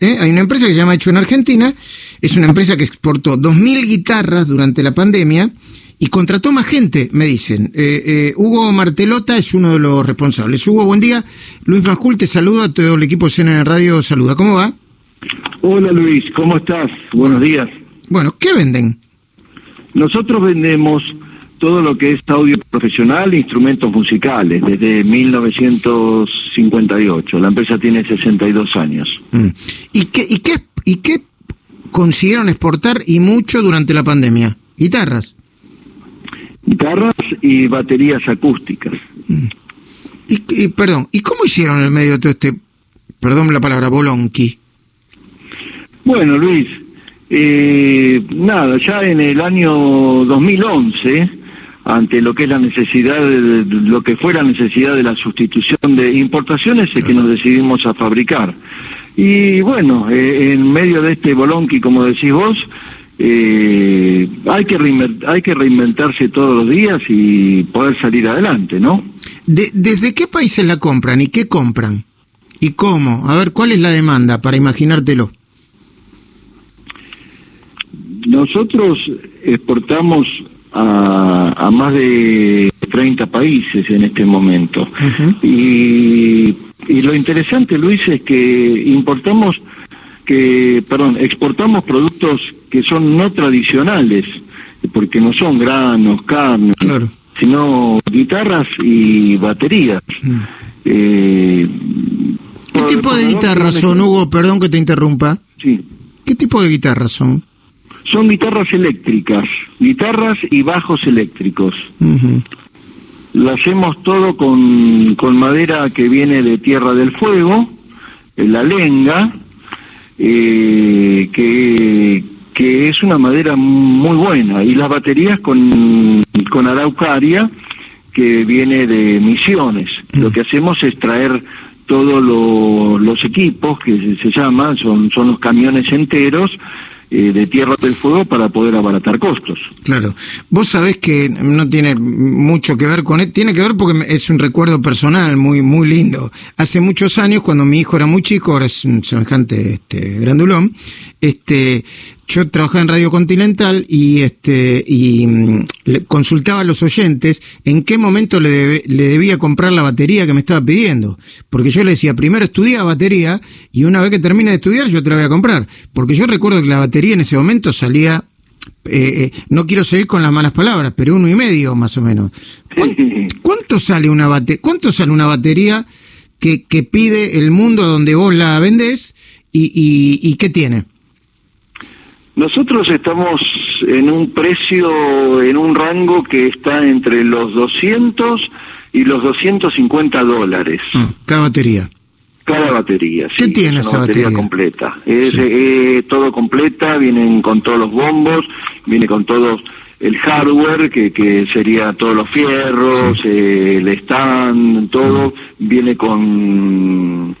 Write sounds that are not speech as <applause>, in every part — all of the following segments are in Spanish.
¿eh? Hay una empresa que se llama Hecho en Argentina, es una empresa que exportó 2.000 guitarras durante la pandemia y contrató más gente, me dicen. Eh, eh, Hugo Martelota es uno de los responsables. Hugo, buen día. Luis Majul te saluda, a todo el equipo de CNN Radio saluda. ¿Cómo va? Hola Luis, ¿cómo estás? Buenos días. Bueno, ¿qué venden? Nosotros vendemos todo lo que es audio profesional e instrumentos musicales desde 1958. La empresa tiene 62 años. Mm. ¿Y qué, y qué, y qué consiguieron exportar y mucho durante la pandemia? Guitarras. Guitarras y baterías acústicas. Mm. Y, perdón, ¿y cómo hicieron el medio de todo este, perdón la palabra, bolonqui? Bueno, Luis, eh, nada, ya en el año 2011 ante lo que es la necesidad, de, lo que fue la necesidad de la sustitución de importaciones, es que nos decidimos a fabricar. Y bueno, eh, en medio de este bolonqui, como decís vos, eh, hay, que hay que reinventarse todos los días y poder salir adelante, ¿no? ¿Desde qué países la compran y qué compran? ¿Y cómo? A ver, ¿cuál es la demanda para imaginártelo? Nosotros exportamos a, más de 30 países en este momento. y, y lo interesante, Luis, es que importamos, que, perdón, exportamos productos que son no tradicionales, porque no son granos, carne, sino guitarras y baterías. Mm. Eh, ¿Qué tipo de guitarras son, Hugo? Perdón que te interrumpa. Sí. ¿Qué tipo de guitarras son? Son guitarras eléctricas, guitarras y bajos eléctricos. Lo hacemos todo con, con madera que viene de Tierra del Fuego, la lenga, eh, que, que es una madera muy buena, y las baterías con, con araucaria, que viene de Misiones. Lo que hacemos es traer todos los equipos que se, llaman, son, son los camiones enteros, eh, de Tierra del Fuego para poder abaratar costos. Claro. Vos sabés que no tiene mucho que ver con él, tiene que ver porque es un recuerdo personal muy muy lindo. Hace muchos años, cuando mi hijo era muy chico, ahora es un semejante este, grandulón, este, yo trabajaba en Radio Continental y este y mm, consultaba a los oyentes en qué momento le, le debía comprar la batería que me estaba pidiendo. Porque yo le decía, primero estudia batería y una vez que termine de estudiar yo te la voy a comprar. Porque yo recuerdo que la batería en ese momento salía eh, eh, no quiero seguir con las malas palabras, pero uno y medio más o menos. ¿Cuánto, sale una bate cuánto sale una batería que, que pide el mundo donde vos la vendés y, y, y qué tiene? Nosotros estamos en un precio, en un rango que está entre los 200 y los 250 dólares. Ah, cada batería. Cada batería. ¿Qué tiene esa batería? completa. Es eh, todo completa, vienen con todos los bombos, viene con todo el hardware, que, que sería todos los fierros, el stand, todo, viene con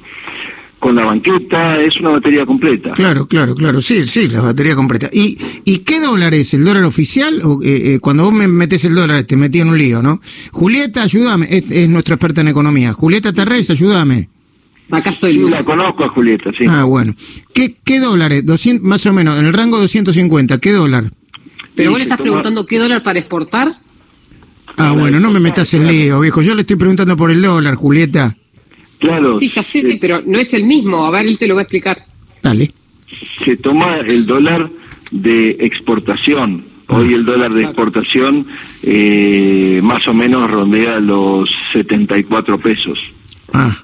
con la banqueta, es una batería completa. Claro, claro, claro, sí, sí, la batería completa. ¿Y, y qué dólar es? ¿El dólar oficial? O, eh, eh, cuando vos me metes el dólar te metí en un lío, ¿no? Julieta, ayúdame, es, nuestra experta en economía. Julieta Terrés, ayúdame. Acá estoy. Sí, la conozco a Julieta, sí. Ah, bueno. ¿Qué, qué dólares? 200, más o menos, en el rango de 250, ¿qué dólar? Pero vos le estás preguntando qué dólar para exportar. Ah, bueno, no me metas en lío, viejo. Yo le estoy preguntando por el dólar, Julieta. Claro. Sí, ya sé, pero no es el mismo. A ver, él te lo va a explicar. Dale. Se toma el dólar de exportación. Hoy el dólar de exportación eh, más o menos rondea los 74 pesos. Ah.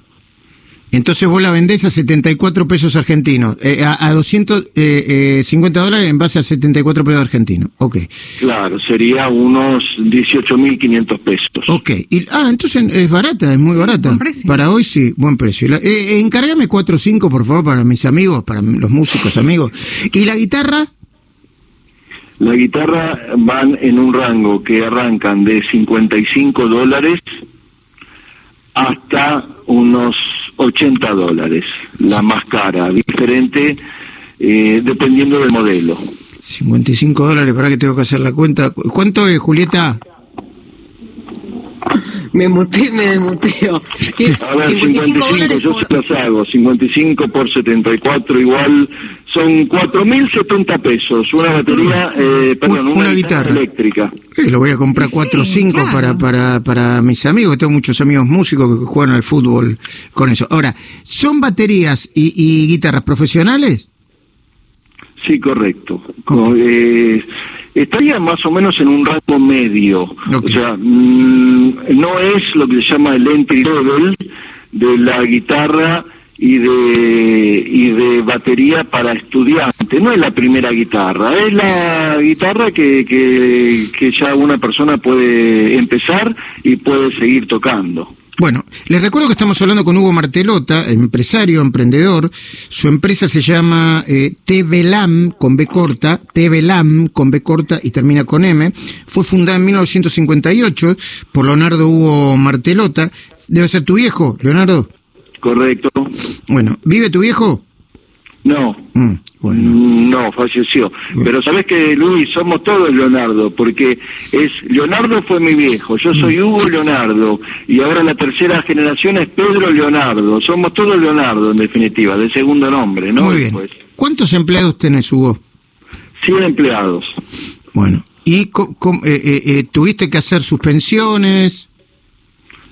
Entonces vos la vendés a 74 pesos argentinos, eh, a, a 250 eh, eh, dólares en base a 74 pesos argentinos. Ok. Claro, sería unos 18.500 pesos. Ok. Y, ah, entonces es barata, es muy barata. Para hoy sí, buen precio. La, eh, encárgame 4 o 5, por favor, para mis amigos, para los músicos amigos. ¿Y la guitarra? La guitarra van en un rango que arrancan de 55 dólares hasta unos 80 dólares, la más cara, diferente eh, dependiendo del modelo. 55 dólares, para que tengo que hacer la cuenta. ¿Cuánto es, Julieta? Me muteo, me desmuteo. A ver, 55, yo se las hago. 55 por 74 igual son 4.070 pesos. Una batería, eh, perdón, una, guitarra, eléctrica. Eh, lo voy a comprar 4 o 5 para, para, para mis amigos. Tengo muchos amigos músicos que juegan al fútbol con eso. Ahora, ¿son baterías y, guitarras profesionales? Sí, correcto. Eh, estaría más o menos en un rango medio. O sea, mm, no es lo que se llama el entry level de la guitarra y de y de batería para estudiantes. No es la primera guitarra, es la guitarra que, que, que ya una persona puede empezar y puede seguir tocando. Bueno, les recuerdo que estamos hablando con Hugo Martelota, empresario, emprendedor. Su empresa se llama eh, TVLAM con B corta, TVLAM con B corta y termina con M. Fue fundada en 1958 por Leonardo Hugo Martelota. Debe ser tu viejo, Leonardo. Correcto. Bueno, ¿vive tu viejo? No. Mm, bueno. Mm, no, falleció. Pero sabes que, Luis, somos todos Leonardo, porque es Leonardo fue mi viejo, yo soy mm. Hugo Leonardo, y ahora la tercera generación es Pedro Leonardo. Somos todos Leonardo, en definitiva, de segundo nombre, ¿no? Muy bien. ¿Cuántos empleados tenés, Hugo? 100 empleados. Bueno, ¿y eh, eh, eh, tuviste que hacer suspensiones?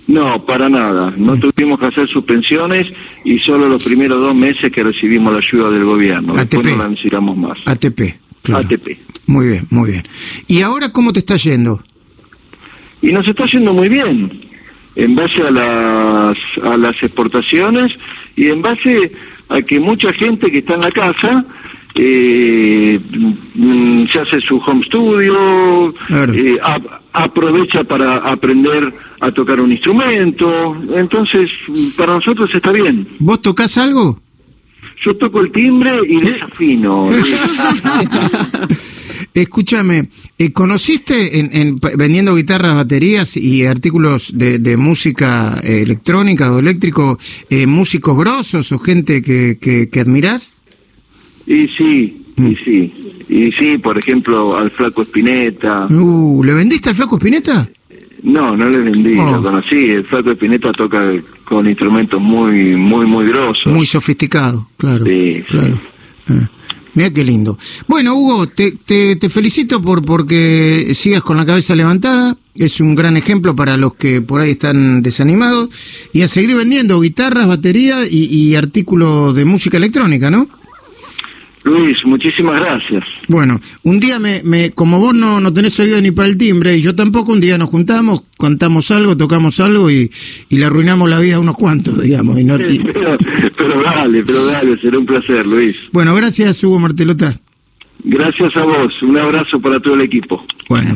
No, para nada. No tuvimos que hacer suspensiones y solo los primeros dos meses que recibimos la ayuda del gobierno. Después no la necesitamos más. ATP, claro. ATP. Muy bien, muy bien. ¿Y ahora cómo te está yendo? Y nos está yendo muy bien. En base a las, a las exportaciones y en base a que mucha gente que está en la casa eh, mm, se hace su home studio, eh, aprovecha para aprender a tocar un instrumento, entonces para nosotros está bien. ¿Vos tocas algo? Yo toco el timbre y desafino. <laughs> <laughs> Escúchame, eh, ¿conociste en, vendiendo guitarras, baterías y artículos de, música electrónica o eléctrico músicos grosos o gente que, que, que admirás? Y sí, y mm. sí. Y sí, por ejemplo, al Flaco Espineta. Uh, ¿Le vendiste al Flaco Espineta? No, no le vendí, oh. lo conocí. El Flaco Espineta toca con instrumentos muy, muy, muy grosos. Muy sofisticado, claro. Sí, claro. Ah, mira qué lindo. Bueno, Hugo, te, te, te, felicito por porque sigas con la cabeza levantada. Es un gran ejemplo para los que por ahí están desanimados. Y a seguir vendiendo guitarras, baterías y, y artículos de música electrónica, ¿no? Luis, muchísimas gracias. Bueno, un día me, me como vos no, no tenés oído ni para el timbre, y yo tampoco, un día nos juntamos, contamos algo, tocamos algo y, y le arruinamos la vida a unos cuantos, digamos. Y no <laughs> pero, dale, pero dale, será un placer, Luis. Bueno, gracias, Hugo Martelota. Gracias a vos, un abrazo para todo el equipo. Bueno.